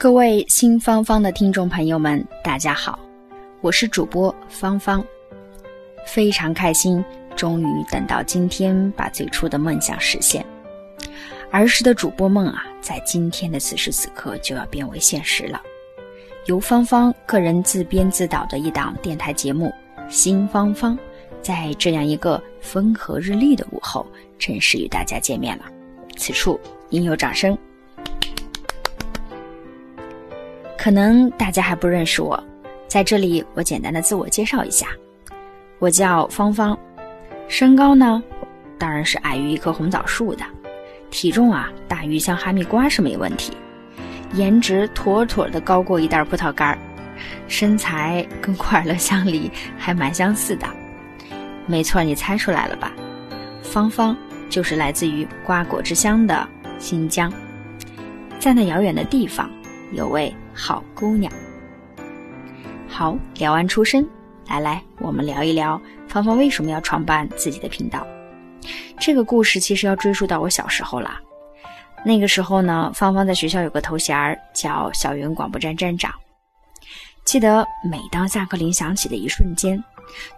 各位新芳芳的听众朋友们，大家好，我是主播芳芳，非常开心，终于等到今天把最初的梦想实现。儿时的主播梦啊，在今天的此时此刻就要变为现实了。由芳芳个人自编自导的一档电台节目《新芳芳》，在这样一个风和日丽的午后，正式与大家见面了。此处应有掌声。可能大家还不认识我，在这里我简单的自我介绍一下，我叫芳芳，身高呢，当然是矮于一棵红枣树的，体重啊大于像哈密瓜是没问题，颜值妥妥的高过一袋葡萄干儿，身材跟快乐乡里还蛮相似的，没错，你猜出来了吧？芳芳就是来自于瓜果之乡的新疆，在那遥远的地方。有位好姑娘。好，聊完出身，来来，我们聊一聊芳芳为什么要创办自己的频道。这个故事其实要追溯到我小时候啦。那个时候呢，芳芳在学校有个头衔儿叫校园广播站站长。记得每当下课铃响起的一瞬间，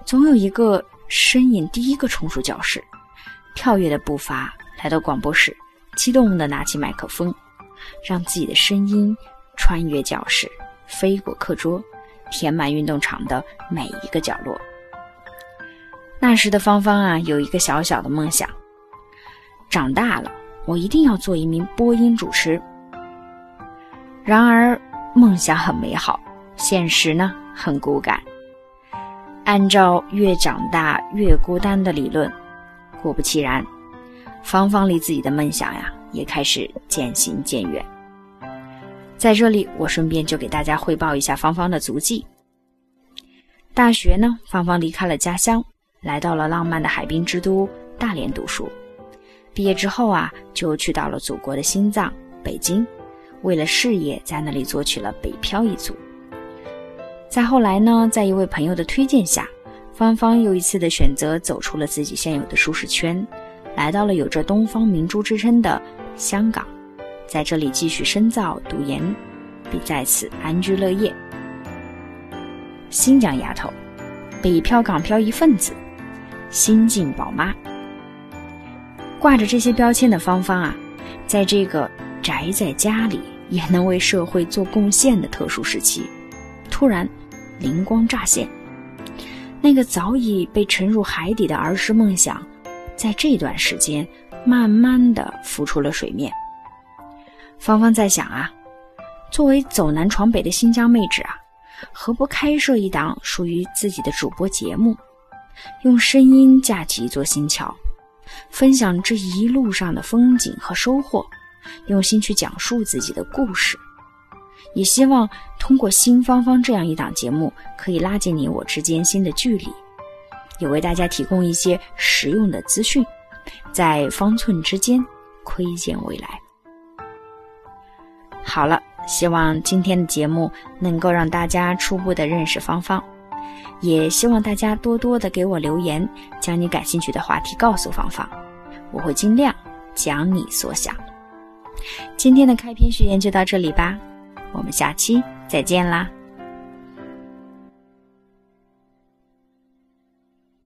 总有一个身影第一个冲出教室，跳跃的步伐来到广播室，激动地拿起麦克风，让自己的声音。穿越教室，飞过课桌，填满运动场的每一个角落。那时的芳芳啊，有一个小小的梦想：长大了，我一定要做一名播音主持。然而，梦想很美好，现实呢很骨感。按照越长大越孤单的理论，果不其然，芳芳离自己的梦想呀，也开始渐行渐远。在这里，我顺便就给大家汇报一下芳芳的足迹。大学呢，芳芳离开了家乡，来到了浪漫的海滨之都大连读书。毕业之后啊，就去到了祖国的心脏北京，为了事业，在那里做起了北漂一族。再后来呢，在一位朋友的推荐下，芳芳又一次的选择走出了自己现有的舒适圈，来到了有着“东方明珠”之称的香港。在这里继续深造读研，并在此安居乐业。新疆丫头，北漂港漂一份子，新晋宝妈，挂着这些标签的芳芳啊，在这个宅在家里也能为社会做贡献的特殊时期，突然灵光乍现，那个早已被沉入海底的儿时梦想，在这段时间慢慢的浮出了水面。芳芳在想啊，作为走南闯北的新疆妹纸啊，何不开设一档属于自己的主播节目，用声音架起一座新桥，分享这一路上的风景和收获，用心去讲述自己的故事，也希望通过新芳芳这样一档节目，可以拉近你我之间新的距离，也为大家提供一些实用的资讯，在方寸之间窥见未来。好了，希望今天的节目能够让大家初步的认识芳芳，也希望大家多多的给我留言，将你感兴趣的话题告诉芳芳，我会尽量讲你所想。今天的开篇序言就到这里吧，我们下期再见啦。